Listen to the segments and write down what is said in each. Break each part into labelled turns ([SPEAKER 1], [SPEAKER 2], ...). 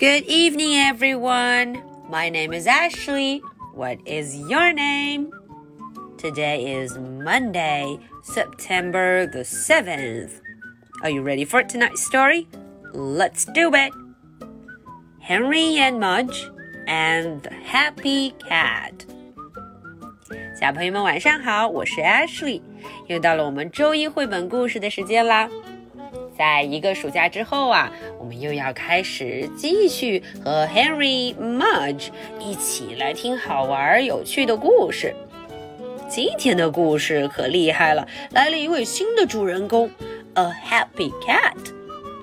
[SPEAKER 1] Good evening, everyone. My name is Ashley. What is your name? Today is Monday, September the 7th. Are you ready for tonight's story? Let's do it. Henry and Mudge and the Happy Cat. 小朋友们晚上好，我是 Ashley，又到了我们周一绘本故事的时间啦。 在一个暑假之后啊，我们又要开始继续和 Henry Mudge 一起来听好玩有趣的故事。今天的故事可厉害了，来了一位新的主人公，A Happy Cat。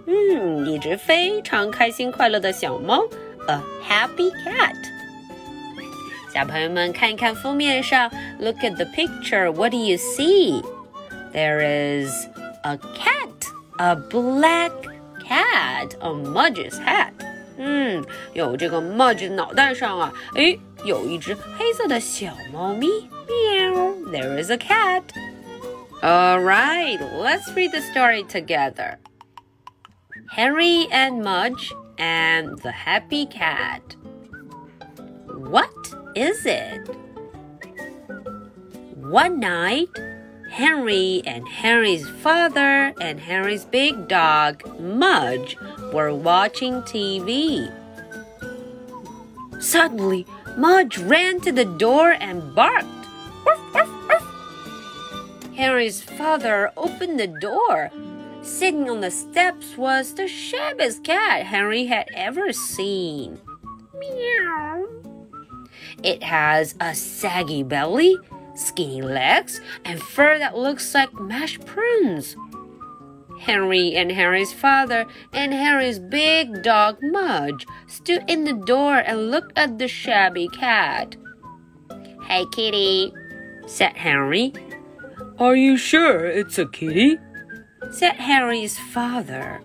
[SPEAKER 1] 嗯，一只非常开心快乐的小猫，A Happy Cat。小朋友们看一看封面上，Look at the picture. What do you see? There is a cat, a black cat on Mudge's hat. 嗯，有这个 Mudge 脑袋上啊，诶，有一只黑色的小猫咪。Meow. There is a cat. All right, let's read the story together. Henry and Mudge and the Happy Cat. What is it? One night, Henry and Henry's father and Henry's big dog, Mudge, were watching TV. Suddenly, Mudge ran to the door and barked. Henry's father opened the door. Sitting on the steps was the shabbiest cat Henry had ever seen. Meow. It has a saggy belly, skinny legs, and fur that looks like mashed prunes. Henry and Henry's father and Henry's big dog Mudge stood in the door and looked at the shabby cat. Hey, kitty, said Henry.
[SPEAKER 2] Are you sure it's a kitty?
[SPEAKER 1] said Henry's father.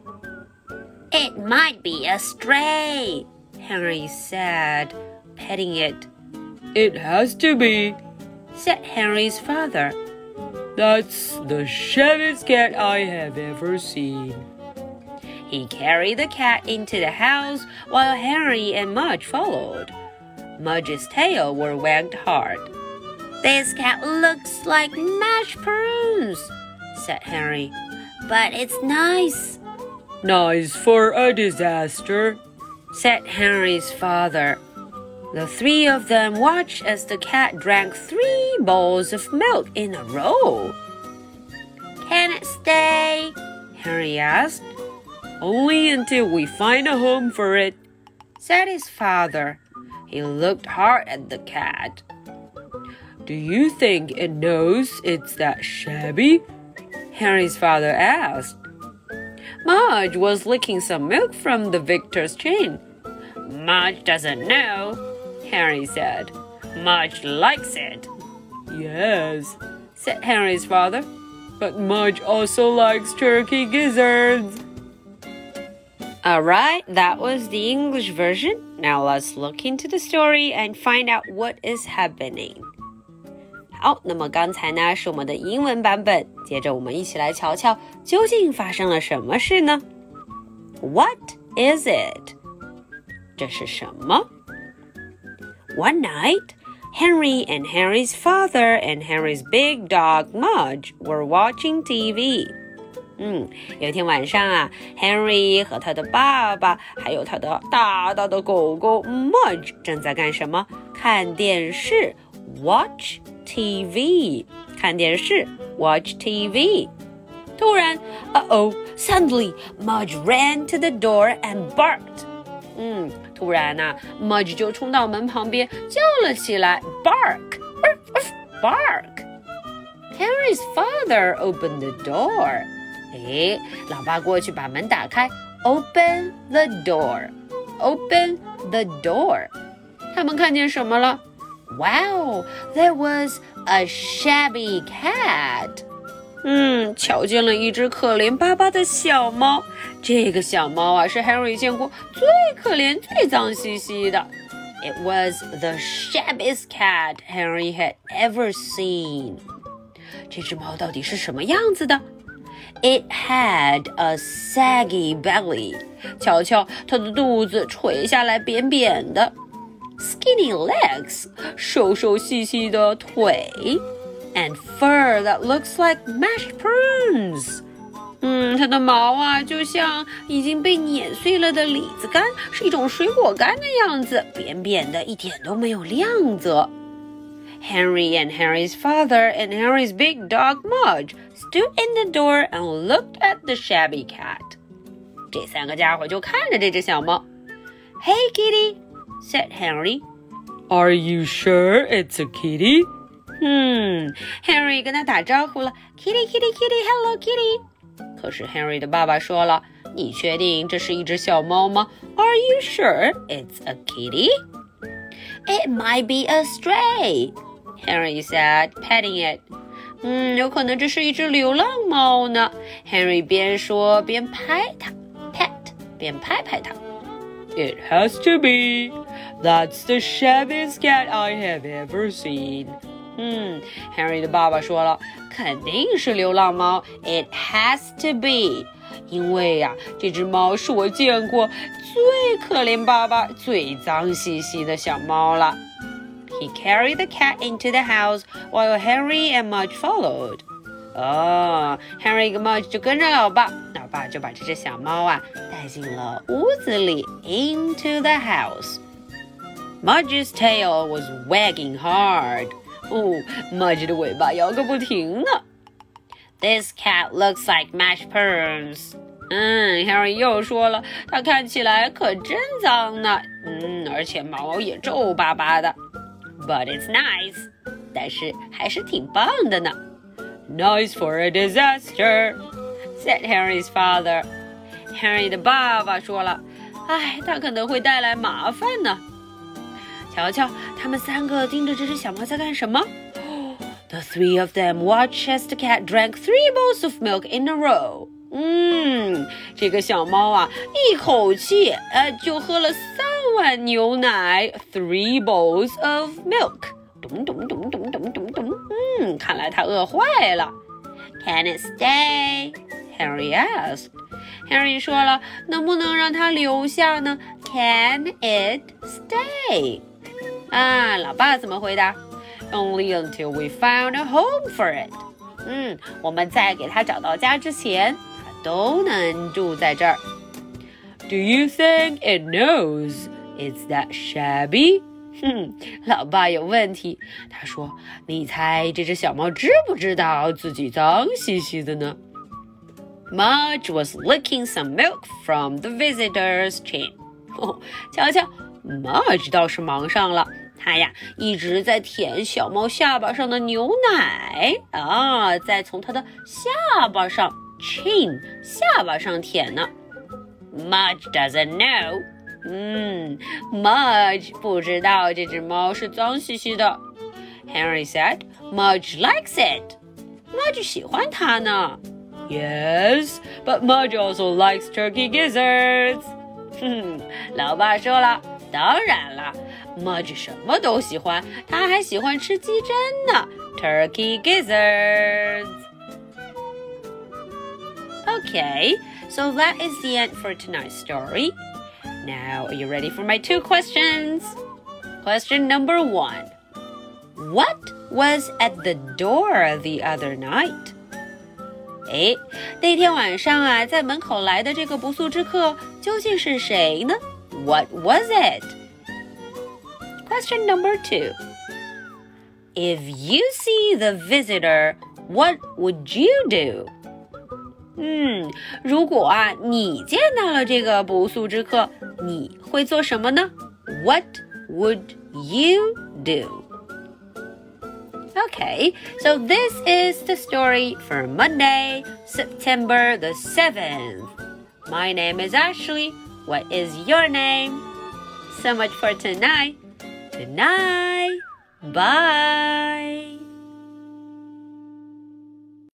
[SPEAKER 1] It might be a stray, Henry said, petting it.
[SPEAKER 2] It has to be,
[SPEAKER 1] said Henry's father.
[SPEAKER 2] That's the shabbiest cat I have ever seen.
[SPEAKER 1] He carried the cat into the house while Henry and Mudge followed. Mudge's tail were wagged hard. This cat looks like mashed prunes, said Henry. But it's nice.
[SPEAKER 2] Nice for a disaster,
[SPEAKER 1] said Henry's father. The three of them watched as the cat drank three bowls of milk in a row. Can it stay? Harry asked.
[SPEAKER 2] Only until we find a home for it,
[SPEAKER 1] said his father. He looked hard at the cat.
[SPEAKER 2] Do you think it knows it's that shabby?
[SPEAKER 1] Harry's father asked. Marge was licking some milk from the victor's chin. Marge doesn't know, Henry said. Mudge likes it.
[SPEAKER 2] Yes,
[SPEAKER 1] said Henry's father.
[SPEAKER 2] But Mudge also likes turkey gizzards.
[SPEAKER 1] Alright, that was the English version. Now let's look into the story and find out what is happening. 好，那么刚才呢是我们的英文版本，接着我们一起来瞧瞧究竟发生了什么事呢？What is it？这是什么 ？One night, Henry and Henry's father and Henry's big dog Mudge were watching TV. 嗯，有一天晚上啊，Henry 和他的爸爸还有他的大大的狗狗 Mudge 正在干什么？看电视，watch TV，看电视，watch TV。突然，uh oh，suddenly Mudge ran to the door and barked。嗯， 突然呐、啊、，Mudge 就冲到门旁边叫了起来，bark，bark。Henry's father opened the door。哎，老爸过去把门打开，open the door，open the door。他们看见什么了？Wow, there was a shabby cat. 嗯，瞧见了一只可怜巴巴的小猫。这个小猫啊，是 Henry 见过最可怜、最脏兮兮的。It was the shabbiest cat Henry had ever seen. 这只猫到底是什么样子的 It had a saggy belly. 瞧瞧，它的肚子垂下来，扁扁的。Skinny legs，瘦瘦细细的腿。And fur that looks like mashed prunes. 嗯，它的毛啊，就像已经被碾碎了的李子干，是一种水果干的样子，扁扁的，一点都没有亮泽。Henry and Henry's father and Henry's big dog Mudge stood in the door and looked at the shabby cat. 这三个家伙就看着这只小猫。Hey, kitty, said Henry.
[SPEAKER 2] Are you sure it's a kitty?
[SPEAKER 1] 嗯，Henry 跟他打招呼了，Kitty, Kitty, Kitty, Hello, Kitty. 可是 Henry 的爸爸说了：“你确定这是一只小猫吗？Are you sure it's a kitty? It might be a stray,” Henry said, petting it. 嗯，有可能这是一只流浪猫呢。Henry 边说边拍它，pet 边拍拍它。
[SPEAKER 2] It has to be. That's the shabbiest cat I have ever seen.
[SPEAKER 1] 嗯，Henry 的爸爸说了，肯定是流浪猫。It has to be，因为呀、啊，这只猫是我见过最可怜巴巴、最脏兮兮的小猫了。He carried the cat into the house while Henry and Mudge followed. 哦，Henry 跟 Mudge 就跟着老爸，老爸就把这只小猫啊带进了屋子里，into the house. Mudge's tail was wagging hard. 哦，Mudge 的尾巴摇个不停呢。This cat looks like mashed prunes。嗯，Harry 又说了，它看起来可真脏呢。嗯，而且毛也皱巴巴的。But it's nice，但是还是挺棒的呢。
[SPEAKER 2] Nice for a disaster，said
[SPEAKER 1] Harry's father。Harry 的爸爸说了，唉，它可能会带来麻烦呢。 瞧瞧，他们三个盯着这只小猫在干什么？The three of them watched as the cat drank three bowls of milk in a row。嗯，这个小猫啊，一口气呃就喝了三碗牛奶，three bowls of milk。咚咚咚咚咚咚咚。嗯，看来它饿坏了。Can it stay? Harry asked. Harry 说了，能不能让它留下呢？Can it stay? 啊，老爸怎么回答？Only until we found a home for it。嗯，我们在给它找到家之前，它都能住在这儿。
[SPEAKER 2] Do you think it knows it's that shabby？
[SPEAKER 1] 哼，老爸有问题。他说：“你猜这只小猫知不知道自己脏兮兮的呢？”Mudge was licking some milk from the visitor's chin。哦，瞧瞧，Mudge 倒是忙上了。他呀一直在舔小猫下巴上的牛奶啊，在从它的下巴上 chin 下巴上舔呢。Mudge doesn't know，嗯，Mudge 不知道这只猫是脏兮兮的。Henry said Mudge likes it，Mudge 喜欢它呢。
[SPEAKER 2] Yes, but Mudge also likes turkey gizzards。
[SPEAKER 1] 哼，老爸说了，当然了。Mudge 什么都喜欢，他还喜欢吃鸡胗呢，turkey gizzards. Okay, so that is the end for tonight's story. Now, are you ready for my two questions? Question number one What was at the door the other night? 哎，那天晚上啊，在门口来的这个不速之客究竟是谁呢 ？What was it? Question number two. If you see the visitor, what would you do? 嗯，如果啊你见到了这个不速之客，你会做什么呢？What would you do? Okay, so this is the story for Monday, September the 7th. My name is Ashley. What is your name? So much for tonight. Good night. Bye.